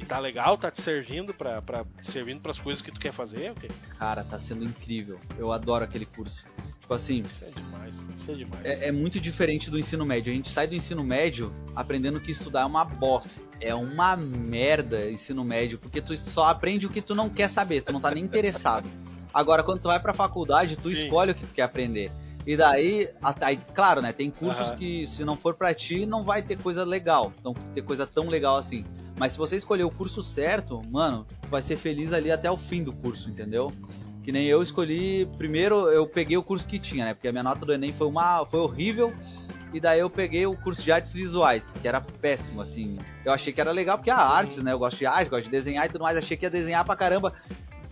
e tá legal, tá te servindo pra, pra servindo pras coisas que tu quer fazer? o quê? Cara, tá sendo incrível. Eu adoro aquele curso. Tipo assim, Isso é demais, isso é demais. é, é muito diferente do ensino médio. A gente sai do ensino médio aprendendo que estudar é uma bosta. É uma merda ensino médio, porque tu só aprende o que tu não quer saber, tu não tá nem interessado. Agora, quando tu vai pra faculdade, tu Sim. escolhe o que tu quer aprender. E daí, aí, claro, né? Tem cursos Aham. que se não for pra ti, não vai ter coisa legal. Não ter coisa tão legal assim. Mas se você escolher o curso certo, mano, vai ser feliz ali até o fim do curso, entendeu? Que nem eu escolhi, primeiro eu peguei o curso que tinha, né? Porque a minha nota do ENEM foi uma foi horrível. E daí eu peguei o curso de artes visuais, que era péssimo, assim. Eu achei que era legal, porque a ah, artes, né? Eu gosto de arte, gosto de desenhar e tudo mais. Achei que ia desenhar pra caramba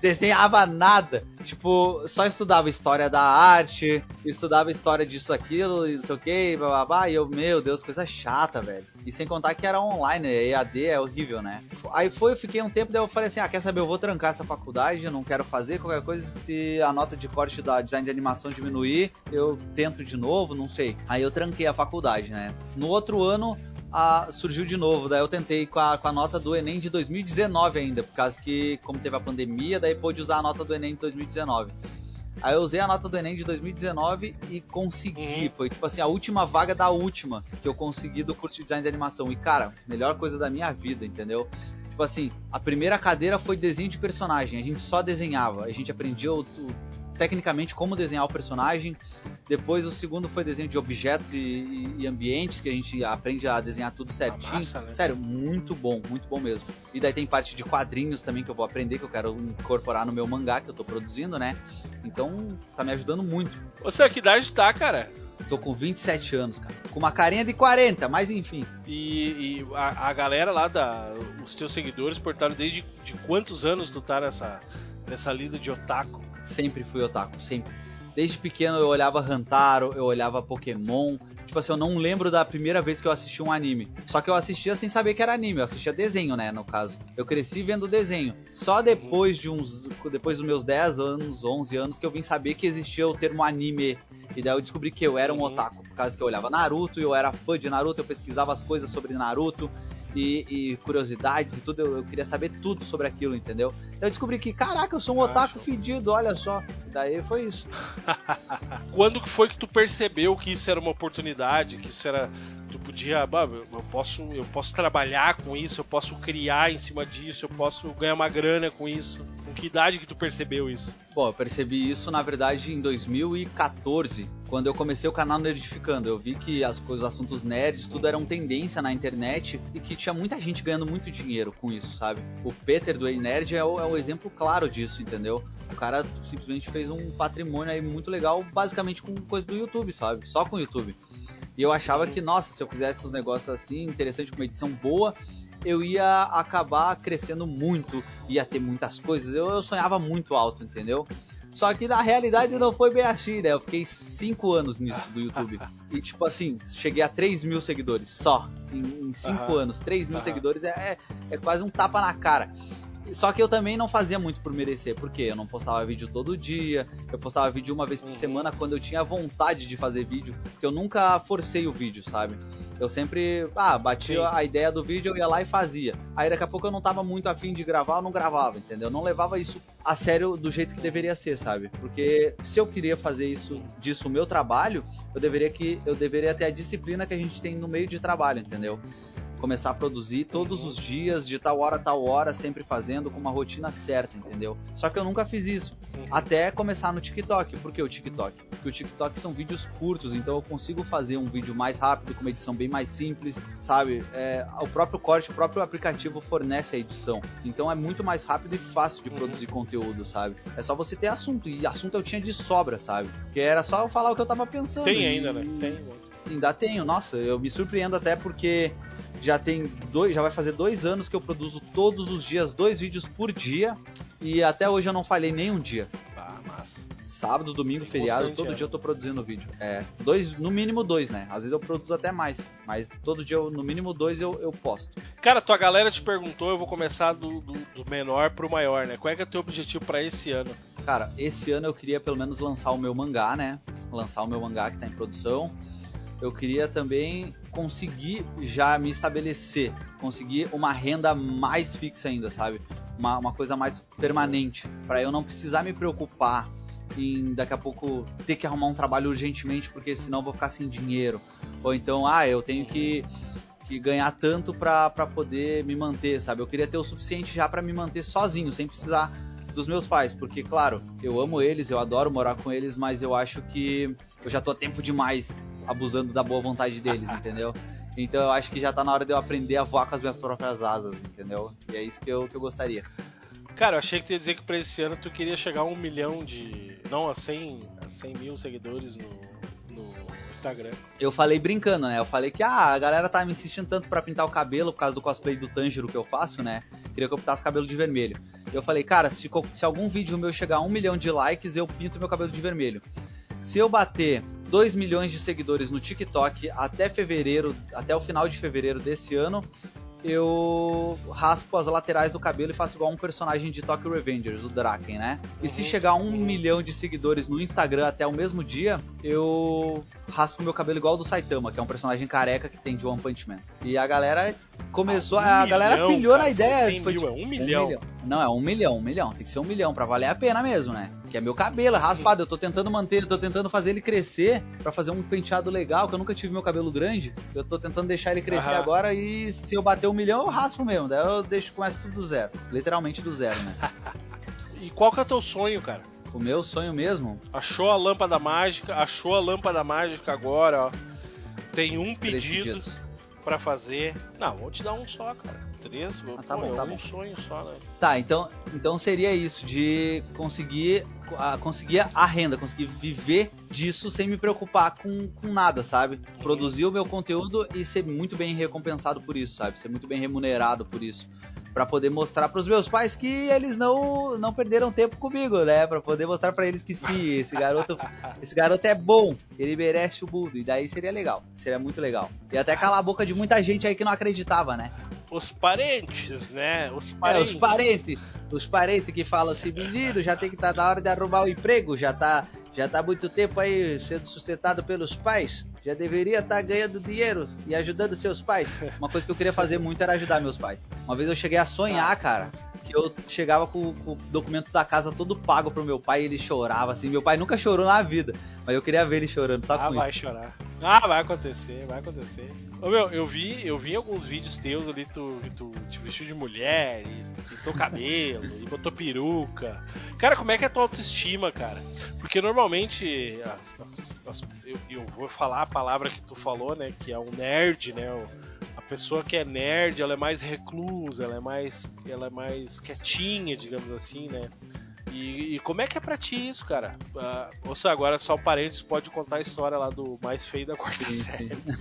desenhava nada. Tipo, só estudava história da arte, estudava história disso, aquilo, e não sei o que, babá. E eu, meu Deus, coisa chata, velho. E sem contar que era online, né? EAD é horrível, né? Aí foi, eu fiquei um tempo, daí eu falei assim: ah, quer saber, eu vou trancar essa faculdade, eu não quero fazer qualquer coisa. Se a nota de corte da design de animação diminuir, eu tento de novo, não sei. Aí eu tranquei a faculdade, né? No outro ano, a, surgiu de novo. Daí eu tentei com a, com a nota do Enem de 2019 ainda, por causa que, como teve a pandemia, daí pôde usar a nota do Enem de 2019. Aí eu usei a nota do Enem de 2019 e consegui. Uhum. Foi tipo assim, a última vaga da última que eu consegui do curso de design de animação. E cara, melhor coisa da minha vida, entendeu? Tipo assim, a primeira cadeira foi desenho de personagem. A gente só desenhava. A gente aprendia o, o tecnicamente como desenhar o personagem. Depois o segundo foi desenho de objetos e, e, e ambientes, que a gente aprende a desenhar tudo certinho. Massa, né? Sério, muito bom, muito bom mesmo. E daí tem parte de quadrinhos também que eu vou aprender, que eu quero incorporar no meu mangá que eu tô produzindo, né? Então tá me ajudando muito. Você, que idade tá, cara? Tô com 27 anos, cara. Com uma carinha de 40, mas enfim. E, e a, a, galera lá, da, os teus seguidores, portaram desde de quantos anos tu tá nessa, nessa lida de otaku? Sempre fui otaku, sempre. Desde pequeno eu olhava Hantaro, eu olhava Pokémon. Tipo assim, eu não lembro da primeira vez que eu assisti um anime. Só que eu assistia sem saber que era anime, eu assistia desenho, né, no caso. Eu cresci vendo desenho. Só depois de uns depois dos meus 10 anos, 11 anos que eu vim saber que existia o termo anime. E daí eu descobri que eu era um uhum. otaku, por causa que eu olhava Naruto, e eu era fã de Naruto, eu pesquisava as coisas sobre Naruto e, e curiosidades e tudo, eu, eu, queria saber tudo sobre aquilo, entendeu? Então eu descobri que, caraca, eu sou um otaku fedido, olha só. E daí foi isso. Quando que foi que tu percebeu que isso era uma oportunidade, que isso era tu podia, eu posso, eu posso trabalhar com isso, eu posso criar em cima disso, eu posso ganhar uma grana com isso. Com que idade que tu percebeu isso? Bom, eu percebi isso na verdade em 2014, quando eu comecei o canal Nerdificando. Eu vi que as os assuntos nerds, tudo eram tendência na internet e que tinha muita gente ganhando muito dinheiro com isso, sabe? O Peter do Ei Nerd é o, é o exemplo claro disso, entendeu? O cara simplesmente fez um patrimônio aí muito legal, basicamente com coisa do YouTube, sabe? Só com o YouTube. E eu achava que, nossa, se eu fizesse uns negócios assim, interessante, com uma edição boa, eu ia acabar crescendo muito, ia ter muitas coisas. Eu, eu sonhava muito alto, entendeu? Só que na realidade não foi bem assim, né? Eu fiquei 5 anos nisso do YouTube. E tipo assim, cheguei a 3 mil seguidores só. Em 5 anos. 3 mil seguidores é, é, é quase um tapa na cara. Só que eu também não fazia muito por merecer, porque eu não postava vídeo todo dia, eu postava vídeo uma vez por uhum. semana quando eu tinha vontade de fazer vídeo, porque eu nunca forcei o vídeo, sabe? Eu sempre, ah, batia a ideia do vídeo, eu ia lá e fazia. Aí daqui a pouco eu não tava muito afim de gravar, eu não gravava, entendeu? Eu não levava isso a sério do jeito que deveria ser, sabe? Porque se eu queria fazer isso disso o meu trabalho, eu deveria que eu deveria ter a disciplina que a gente tem no meio de trabalho, entendeu? Começar a produzir todos os dias, de tal hora a tal hora, sempre fazendo com uma rotina certa, entendeu? Só que eu nunca fiz isso. Até começar no TikTok. Por que o TikTok? Porque o TikTok são vídeos curtos, então eu consigo fazer um vídeo mais rápido, com uma edição bem mais simples, sabe? É, o próprio corte, o próprio aplicativo fornece a edição. Então é muito mais rápido e fácil de uhum. produzir conteúdo, sabe? É só você ter assunto. E assunto eu tinha de sobra, sabe? Porque era só eu falar o que eu tava pensando. Tem ainda, né? Tem. Ainda tenho, nossa, eu me surpreendo até porque já tem dois, já vai fazer dois anos que eu produzo todos os dias dois vídeos por dia e até hoje eu não falhei nenhum dia. Ah, massa. Sábado, domingo, feriado, todo é. dia eu tô produzindo vídeo. É, dois, no mínimo dois, né? Às vezes eu produzo até mais, mas todo dia, eu, no mínimo dois, eu, eu posto. Cara, tua galera te perguntou, eu vou começar do, do, do menor pro maior, né? Qual é que é o teu objetivo para esse ano? Cara, esse ano eu queria pelo menos lançar o meu mangá, né? Lançar o meu mangá que tá em produção eu queria também conseguir já me estabelecer, conseguir uma renda mais fixa ainda, sabe? Uma, uma coisa mais permanente, para eu não precisar me preocupar em daqui a pouco ter que arrumar um trabalho urgentemente, porque senão eu vou ficar sem dinheiro. Ou então, ah, eu tenho que, que ganhar tanto para poder me manter, sabe? Eu queria ter o suficiente já para me manter sozinho, sem precisar dos meus pais, porque, claro, eu amo eles, eu adoro morar com eles, mas eu acho que eu já tô a tempo demais abusando da boa vontade deles, entendeu? Então eu acho que já tá na hora de eu aprender a voar com as minhas próprias asas, entendeu? E é isso que eu, que eu gostaria. Cara, eu achei que tu ia dizer que pra esse ano tu queria chegar a um milhão de. Não, a 100, a 100 mil seguidores no, no Instagram. Eu falei brincando, né? Eu falei que ah, a galera tá me insistindo tanto para pintar o cabelo por causa do cosplay do Tanjiro que eu faço, né? Queria que eu pintasse o cabelo de vermelho. Eu falei, cara, se, se algum vídeo meu chegar a um milhão de likes, eu pinto meu cabelo de vermelho. Se eu bater 2 milhões de seguidores no TikTok até fevereiro, até o final de fevereiro desse ano, eu raspo as laterais do cabelo e faço igual um personagem de Tokyo Revengers, o Draken, né? E se uhum. chegar a um milhão de seguidores no Instagram até o mesmo dia, eu raspo meu cabelo igual do Saitama, que é um personagem careca que tem de One Punch Man. E a galera começou, ah, um a galera milhão, pilhou cara, na ideia. Foi, tipo, é um, milhão. um milhão. Não, é um milhão, um milhão. Tem que ser um milhão pra valer a pena mesmo, né? Que é meu cabelo, é raspado. Eu tô tentando manter, eu tô tentando fazer ele crescer para fazer um penteado legal, que eu nunca tive meu cabelo grande. Eu tô tentando deixar ele crescer agora e se eu bater um milhão, eu raspo mesmo. Daí eu deixo, começo tudo do zero. Literalmente do zero, né? e qual que é o teu sonho, cara? O meu sonho mesmo? Achou a lâmpada mágica, achou a lâmpada mágica agora, ó. Tem um pedido para fazer. Não, vou te dar um só, cara três, ah, tá pô, bom, tá é bom. um sonho só, né? Tá, então, então seria isso, de conseguir, a, conseguir a renda, conseguir viver disso sem me preocupar com, com nada, sabe? Produzir o meu conteúdo e ser muito bem recompensado por isso, sabe? Ser muito bem remunerado por isso para poder mostrar para os meus pais que eles não não perderam tempo comigo, né? Para poder mostrar para eles que sim, esse garoto esse garoto é bom, ele merece o mundo e daí seria legal, seria muito legal. E até calar a boca de muita gente aí que não acreditava, né? os parentes, né? Os parentes. É, os parentes. Os parentes que falam assim, menino, já tem que estar tá na hora de arrumar o emprego, já tá, já tá muito tempo aí sendo sustentado pelos pais, já deveria estar tá ganhando dinheiro e ajudando seus pais. Uma coisa que eu queria fazer muito era ajudar meus pais. Uma vez eu cheguei a sonhar, cara, que eu chegava com, com, o documento da casa todo pago pro meu pai e ele chorava, assim. Meu pai nunca chorou na vida, mas eu queria ver ele chorando só ah, com vai isso. chorar. Ah, vai acontecer, vai acontecer. Ô, meu, eu vi, eu vi alguns vídeos teus ali, tu, tu te vestiu de mulher, e pintou cabelo, e botou peruca. Cara, como é que é a tua autoestima, cara? Porque normalmente, as, eu, eu, vou falar a palavra que tu falou, né, que é um nerd, né, a pessoa que é nerd, ela é mais reclusa, ela é mais, ela é mais quietinha, digamos assim, né? E, e, como é que é pra ti isso, cara? Uh, ou seja, agora só o parênteses pode contar a história lá do mais feio da quarta sim, série. Sim.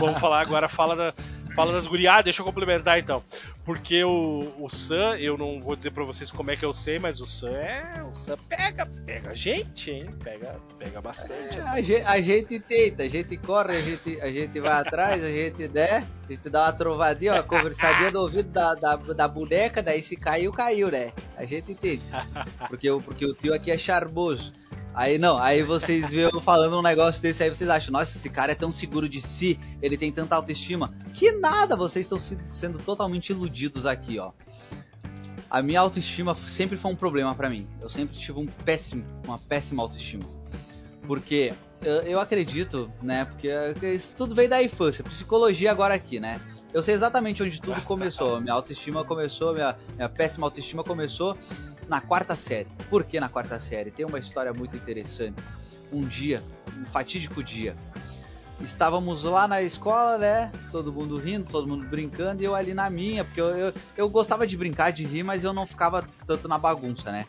Vamos falar agora, fala, da, fala das guriadas, ah, deixa eu complementar então. Porque o, o Sam, eu não vou dizer pra vocês como é que eu sei, mas o Sam é. O Sam pega, pega gente, hein? Pega, pega bastante. É, a, gente, a, gente, tenta, a gente corre, a gente, a gente vai atrás, a gente, né? A gente dá uma trovadinha, uma conversadinha no ouvido da, da, da boneca, daí se caiu, caiu, né? A gente tenta. Porque, porque o tio aqui é charmoso. Aí não, aí vocês viram falando um negócio desse aí, vocês acham, nossa, esse cara é tão seguro de si, ele tem tanta autoestima. Que nada, vocês estão sendo totalmente iludidos aqui, ó. A minha autoestima sempre foi um problema para mim. Eu sempre tive um péssimo, uma péssima autoestima. Porque eu, eu acredito, né, porque isso tudo veio da infância, psicologia agora aqui, né? Eu sei exatamente onde tudo começou. Minha autoestima começou, minha, minha péssima autoestima começou na quarta série. Por que na quarta série? Tem uma história muito interessante. Um dia, um fatídico dia, estávamos lá na escola, né? Todo mundo rindo, todo mundo brincando, e eu ali na minha, porque eu, eu, eu gostava de brincar, de rir, mas eu não ficava tanto na bagunça, né?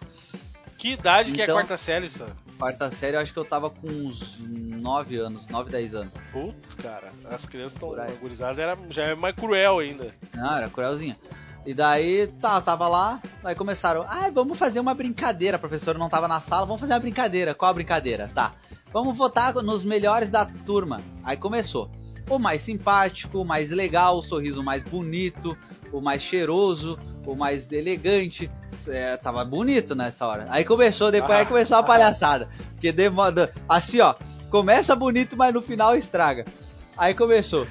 Que idade então, que é a então, quarta série, isso? Quarta série, eu acho que eu tava com uns 9 anos, 9, 10 anos. Putz, cara, as crianças estão agonizadas, era já é mais cruel ainda. Não, era cruelzinha. E daí, tá, tava lá, aí começaram, ah, vamos fazer uma brincadeira. A professora não tava na sala, vamos fazer uma brincadeira. Qual a brincadeira? Tá. Vamos votar nos melhores da turma. Aí começou. O mais simpático, o mais legal, o sorriso mais bonito, o mais cheiroso, o mais elegante. É, tava bonito nessa hora. Aí começou, depois ah, aí começou a palhaçada. Porque demanda. Assim, ó. Começa bonito, mas no final estraga. Aí começou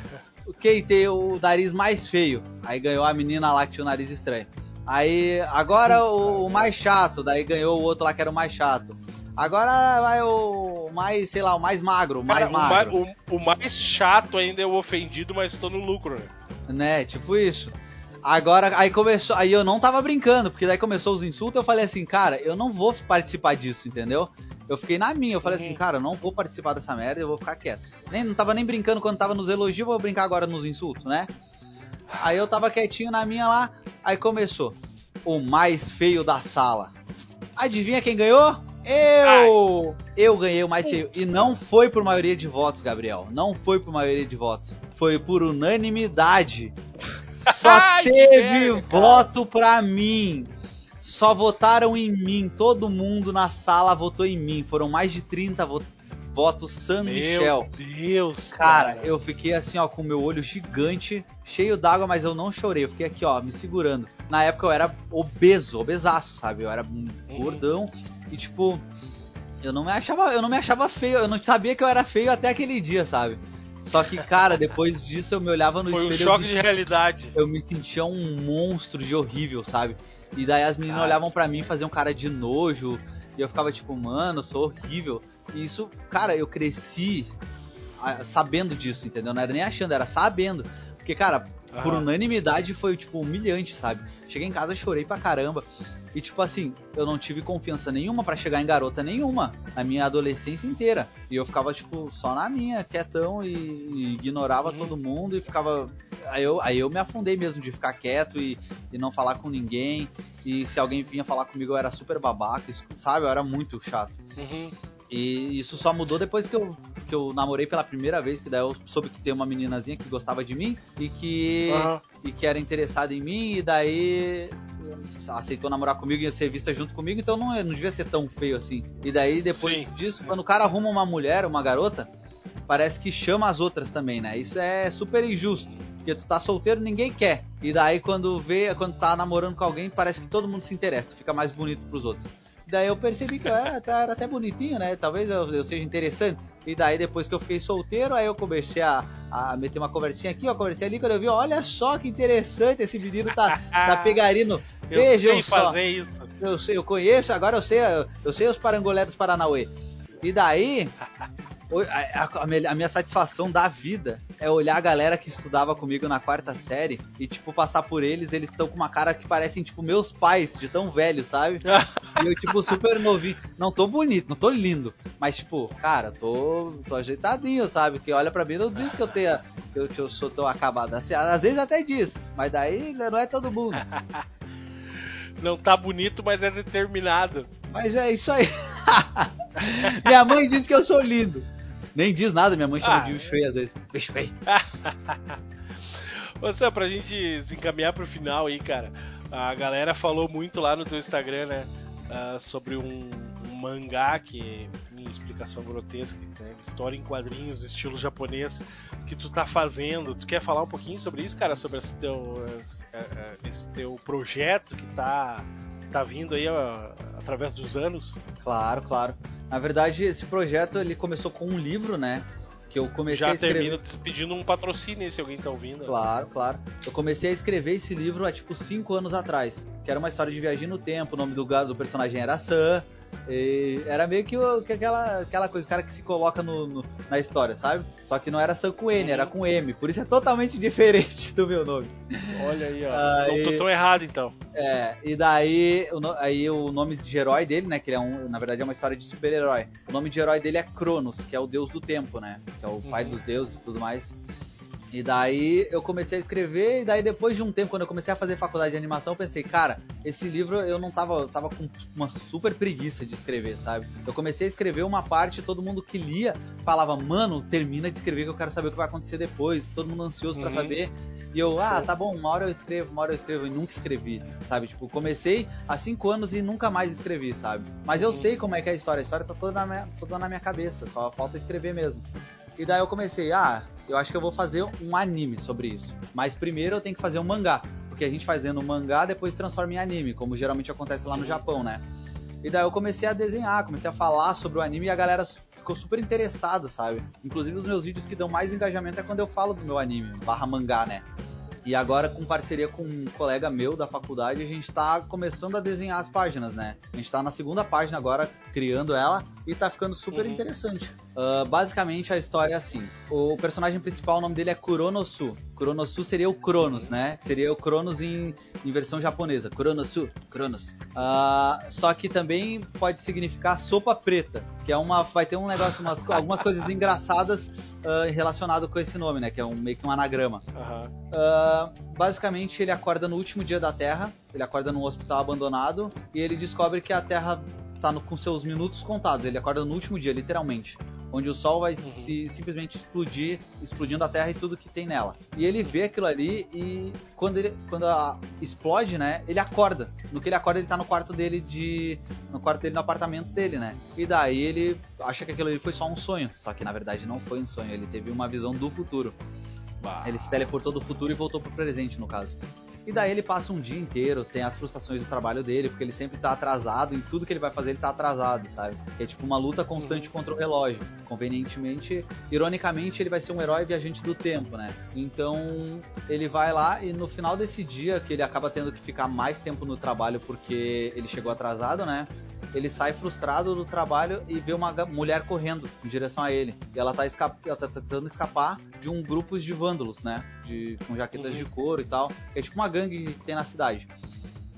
quem tem o nariz mais feio. Aí ganhou a menina lá que tinha o nariz estranho. Aí, agora o, o mais chato, daí ganhou o outro lá que era o mais chato. Agora vai o mais, sei lá, o mais magro, o mais Cara, magro. O, o, o, mais chato ainda é o ofendido, mas tô no lucro, né? Né, tipo isso. Agora, aí começou, aí eu não tava brincando, porque daí começou os insultos, eu falei assim, cara, eu não vou participar disso, entendeu? Eu fiquei na minha, eu falei assim, Uhum. cara, eu não vou participar dessa merda, eu vou ficar quieto. Nem, não tava nem brincando quando tava nos elogios, vou brincar agora nos insultos, né? Aí eu tava quietinho na minha lá, aí começou. O mais feio da sala. Adivinha quem ganhou? Eu! Eu ganhei o mais feio. E não foi por maioria de votos, Gabriel. Não foi por maioria de votos. Foi por unanimidade. Só Ai, teve merda, cara. voto pra mim. Só votaram em mim. Todo mundo na sala votou em mim. Foram mais de 30 vo- votos San Michel. Meu Deus, Cara, eu fiquei assim, ó, com o meu olho gigante, cheio d'água, mas eu não chorei. Eu fiquei aqui, ó, me segurando. Na época eu era obeso, obesaço, sabe? Eu era um gordão e tipo, eu não me achava, eu não me achava feio, eu não sabia que eu era feio até aquele dia, sabe? Só que, cara, depois disso eu me olhava no Foi um espelho e eu choque me de realidade. eu me sentia um monstro de horrível, sabe? E daí as meninas olhavam pra mim, faziam cara de nojo, e eu ficava tipo, mano, eu sou horrível. E isso, cara, eu cresci sabendo disso, entendeu? Não era nem achando, era sabendo. Porque, cara, por unanimidade foi, tipo, humilhante, sabe? Cheguei em casa, chorei pra caramba. E, tipo assim, eu não tive confiança nenhuma pra chegar em garota nenhuma. Na minha adolescência inteira. E eu ficava, tipo, só na minha, quietão e, e ignorava Uhum. todo mundo e ficava. Aí eu, aí eu me afundei mesmo de ficar quieto e, e não falar com ninguém. E se alguém vinha falar comigo, eu era super babaca, sabe? Eu era muito chato. Uhum. E isso só mudou depois que eu, que eu namorei pela primeira vez, que daí eu soube que tem uma meninazinha que gostava de mim e que, Aham. e que era interessada em mim, e daí aceitou namorar comigo e ia ser vista junto comigo, então não, não devia ser tão feio assim. E daí depois Sim. disso, quando o cara arruma uma mulher, uma garota, parece que chama as outras também, né? Isso é super injusto. Porque tu tá solteiro, ninguém quer. E daí quando vê, quando tá namorando com alguém, parece que todo mundo se interessa, tu fica mais bonito pros outros. Daí eu percebi que eu era, tá- era até bonitinho, né? Talvez eu, eu seja interessante. E daí depois que eu fiquei solteiro, aí eu comecei a, a meter uma conversinha aqui, uma conversinha ali, quando eu vi, olha só que interessante, esse menino tá, tá pegarino. Eu Vejam sei só. fazer isso. Eu sei, eu conheço, agora eu sei, eu sei os parangolé dos Paranauê. E daí, a, a- minha- a minha satisfação da vida é olhar a galera que estudava comigo na quarta série e, tipo, passar por eles, eles estão com uma cara que parecem, tipo, meus pais, de tão velho, sabe? E eu, tipo, super novinho. Não tô bonito, não tô lindo. Mas, tipo, cara, tô, tô ajeitadinho, sabe? Que olha pra mim não diz que eu tenha. Que eu, que eu sou tão acabado. Assim, às vezes até diz, mas daí não é todo mundo. Não tá bonito, mas é determinado. Mas é isso aí. minha mãe diz que eu sou lindo. Nem diz nada, minha mãe chama Ah, de bicho feio às vezes. Bicho feio. Ô Sam, pra gente se encaminhar pro final aí, cara, a galera falou muito lá no teu Instagram, né? ah, sobre um, um mangá que, minha explicação grotesca, né, história em quadrinhos, estilo japonês, que tu tá fazendo. Tu quer falar um pouquinho sobre isso, cara? Sobre esse teu, esse, eh, esse teu projeto que tá, tá vindo aí através dos anos? Claro, claro. Na verdade, esse projeto ele começou com um livro, né? Que eu comecei a Já escrever. termina pedindo um patrocínio se alguém tá ouvindo. Claro, claro. Eu comecei a escrever esse livro há tipo 5 anos atrás. Que era uma história de viagem no tempo. O nome do, do personagem era Sam. E era meio que, que aquela, aquela coisa, o cara que se coloca no, no- na história, sabe? Só que não era Sam com N, era com M. Por isso é totalmente diferente do meu nome. Olha aí, ó. Aí- tô tão errado então. É, e daí o, aí o nome de herói dele, né? Que ele é um, na verdade é uma história de super-herói. O nome de herói dele é Cronos, que é o deus do tempo, né? Que é o pai Uhum. dos deuses e tudo mais. E daí eu comecei a escrever, e daí depois de um tempo, quando eu comecei a fazer faculdade de animação, eu pensei, cara, esse livro eu não tava, eu tava com uma super preguiça de escrever, sabe? Eu comecei a escrever uma parte, todo mundo que lia falava, mano, termina de escrever que eu quero saber o que vai acontecer depois, todo mundo ansioso pra Uhum. saber. E eu, ah, tá bom, uma hora eu escrevo, uma hora eu escrevo, e nunca escrevi, sabe? Tipo, comecei há cinco anos e nunca mais escrevi, sabe? Mas eu Uhum. sei como é que é a história, a história tá toda na minha, toda na minha cabeça, só falta escrever mesmo. E daí eu comecei, ah, eu acho que eu vou fazer um anime sobre isso. Mas primeiro eu tenho que fazer um mangá. Porque a gente fazendo um mangá, depois transforma em anime, como geralmente acontece lá no Uhum. Japão, né? E daí eu comecei a desenhar, comecei a falar sobre o anime e a galera ficou super interessada, sabe? Inclusive os meus vídeos que dão mais engajamento é quando eu falo do meu anime, barra mangá, né? E agora, com parceria com um colega meu da faculdade, a gente tá começando a desenhar as páginas, né? A gente tá na segunda página agora, criando ela, e tá ficando super Uhum. interessante. Uh, basicamente, a história é assim: o personagem principal, o nome dele é Kuronosu. Kuronosu seria o Cronos, né? Seria o Cronos em, em versão japonesa. Kuronosu, Cronos. Uh, só que também pode significar sopa preta, que é uma. Vai ter um negócio, umas, algumas coisas engraçadas uh, relacionado com esse nome, né? Que é um, meio que um anagrama. Aham. Uh, basicamente, ele acorda no último dia da Terra, ele acorda num hospital abandonado e ele descobre que a Terra tá no- com seus minutos contados. Ele acorda no último dia, literalmente. Onde o Sol vai se, simplesmente explodir, explodindo a Terra e tudo que tem nela. E ele vê aquilo ali e quando ele quando a- explode, né, ele acorda. No que ele acorda, ele tá no quarto dele de. No quarto dele, no apartamento dele, né? E daí ele acha que aquilo ali foi só um sonho. Só que na verdade não foi um sonho, ele teve uma visão do futuro. Ele se teleportou do futuro e voltou pro presente, no caso. E daí ele passa um dia inteiro, tem as frustrações do trabalho dele, porque ele sempre tá atrasado, em tudo que ele vai fazer ele tá atrasado, sabe? É tipo uma luta constante contra o relógio. Convenientemente, ironicamente, ele vai ser um herói viajante do tempo, né? Então, ele vai lá e no final desse dia, que ele acaba tendo que ficar mais tempo no trabalho porque ele chegou atrasado, né? ele sai frustrado do trabalho e vê uma mulher correndo em direção a ele. E ela tá, esca- ela tá tentando escapar de um grupo de vândalos, né? De, com jaquetas Uhum. de couro e tal. É tipo uma gangue que tem na cidade.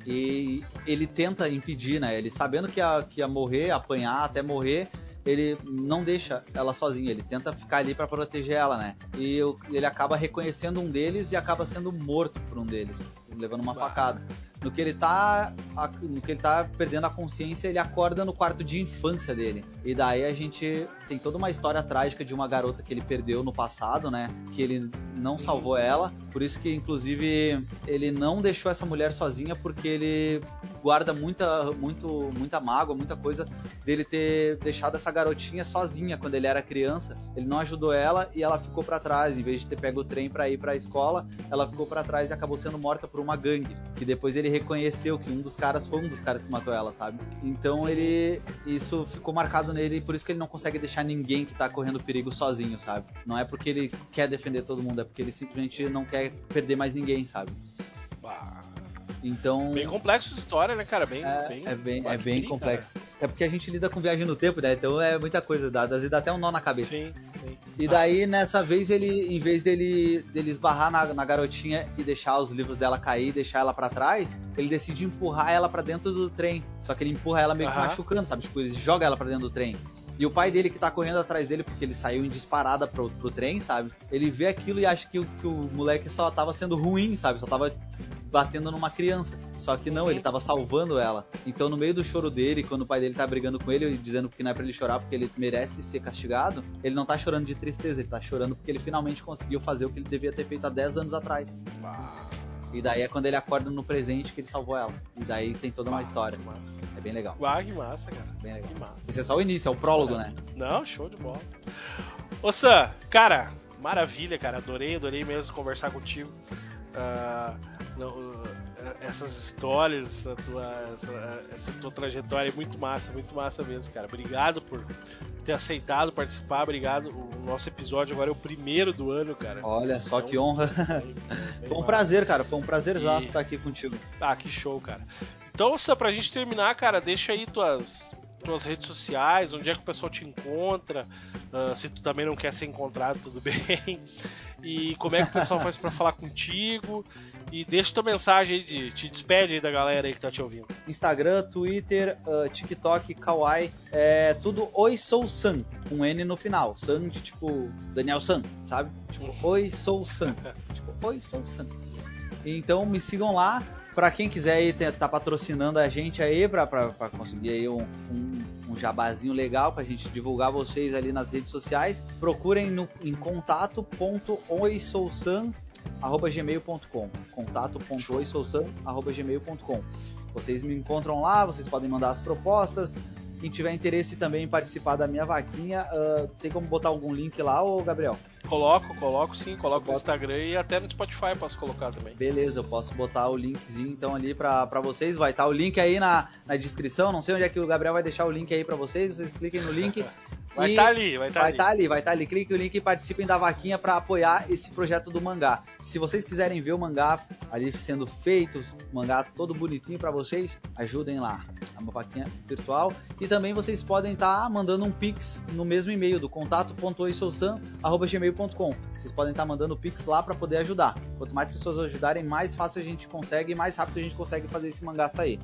E ele tenta impedir, né? Ele sabendo que ia, que ia morrer, apanhar até morrer, ele não deixa ela sozinha, ele tenta ficar ali pra proteger ela, né? E ele acaba reconhecendo um deles e acaba sendo morto por um deles, levando uma facada. No que ele tá, a- no que ele tá perdendo a consciência, ele acorda no quarto de infância dele. E daí a gente tem toda uma história trágica de uma garota que ele perdeu no passado, né? Que ele não salvou ela, por isso que inclusive ele não deixou essa mulher sozinha porque ele guarda muita, muito, muita mágoa, muita coisa dele ter deixado essa garotinha sozinha quando ele era criança. Ele não ajudou ela e ela ficou pra trás, em vez de ter pego o trem pra ir pra escola, ela ficou pra trás e acabou sendo morta por uma gangue, que depois ele reconheceu que um dos caras foi um dos caras que matou ela, sabe? Então ele isso ficou marcado nele e por isso que ele não consegue deixar ninguém que tá correndo perigo sozinho, sabe? Não é porque ele quer defender todo mundo, é porque ele simplesmente não quer perder mais ninguém, sabe? Bah. Então Bem complexo de história, né, cara? Bem, é, bem, é bem, é bem complexo. É porque a gente lida com viagem no tempo, né? Então é muita coisa, dá, às vezes dá até um nó na cara. cabeça. Sim, sim. E daí, nessa vez, ele, em vez dele, dele esbarrar na, na garotinha e deixar os livros dela cair, deixar ela pra trás, ele decide empurrar ela pra dentro do trem. Só que ele empurra ela meio que machucando, sabe? Tipo, ele joga ela pra dentro do trem. E o pai dele que tá correndo atrás dele, porque ele saiu em disparada pro, pro trem, sabe? Ele vê aquilo e acha que, o- que o moleque só tava sendo ruim, sabe? Só tava batendo numa criança. Só que não, Uhum. ele tava salvando ela. Então, no meio do choro dele, quando o pai dele tá brigando com ele, dizendo que não é pra ele chorar porque ele merece ser castigado, ele não tá chorando de tristeza, ele tá chorando porque ele finalmente conseguiu fazer o que ele devia ter feito há 10 anos atrás. Bah. E daí é quando ele acorda no presente que ele salvou ela. E daí tem toda uma Bah, história. É bem legal, Bah, que massa, cara. bem legal. Que massa. Esse é só o início, é o prólogo, né? Não, show de bola. Ô Sam, cara, maravilha, cara. Adorei, adorei mesmo conversar contigo. Ah, não, ah, essas histórias, essa tua, essa, essa tua trajetória é muito massa, muito massa mesmo, cara. Obrigado por ter aceitado participar, obrigado. O nosso episódio agora é o primeiro do ano, cara. Olha só Então, que honra. bem Foi um massa. prazer, cara. Foi um prazerzaço E- estar aqui contigo. Ah, que show, cara. Então, Sam, pra gente terminar, cara, deixa aí tuas, tuas redes sociais, onde é que o pessoal te encontra. ah, se tu também não quer ser encontrado, tudo bem. E como é que o pessoal faz pra falar contigo. E deixa tua mensagem aí, de, te despede aí da galera aí que tá te ouvindo. Instagram, Twitter, ah, TikTok, Kawaii, é tudo Oi Sou Sam, com N no final. Sam de tipo Daniel Sam, sabe? Tipo, Oi Sou Sam. tipo, Oi Sou Sam. Então me sigam lá. Pra quem quiser aí tá patrocinando a gente aí pra conseguir aí um, um, um jabazinho legal pra gente divulgar vocês ali nas redes sociais, procurem no, em contato.oisousan.gmail.com contato.oisousan.gmail.com Vocês me encontram lá, vocês podem mandar as propostas. Quem tiver interesse também em participar da minha vaquinha, ah, tem como botar algum link lá, ô Gabriel? Coloco, coloco sim, coloco no. Instagram e até no Spotify posso colocar também. Beleza, eu posso botar o linkzinho então ali pra, pra vocês. Vai estar o link aí na, na descrição. Não sei onde é que o Gabriel vai deixar o link aí pra vocês. Vocês cliquem no link Vai estar tá ali, vai estar tá ali. Tá ali, vai estar tá ali. Clique o link e participem da vaquinha para apoiar esse projeto do mangá. Se vocês quiserem ver o mangá ali sendo feito, o mangá todo bonitinho para vocês, ajudem lá. É uma vaquinha virtual. E também vocês podem estar tá mandando um pix no mesmo e-mail do contato.oisousan@gmail.com. Vocês podem estar tá mandando pix lá para poder ajudar. Quanto mais pessoas ajudarem, mais fácil a gente consegue e mais rápido a gente consegue fazer esse mangá sair.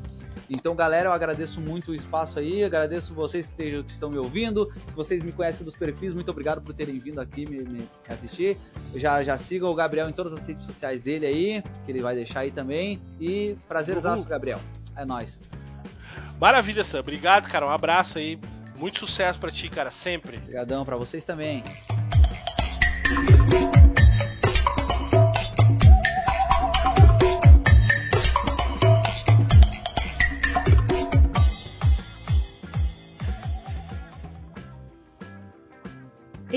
Então, galera, eu agradeço muito o espaço aí, agradeço vocês que, que estão me ouvindo. Se vocês me conhecem dos perfis, muito obrigado por terem vindo aqui me, me assistir. Já, já sigam o Gabriel em todas as redes sociais dele aí, que ele vai deixar aí também. E prazerzaço, Gabriel. É nóis. Maravilha, Sam. Obrigado, cara. Um abraço aí. Muito sucesso para ti, cara, sempre. Obrigadão para vocês também.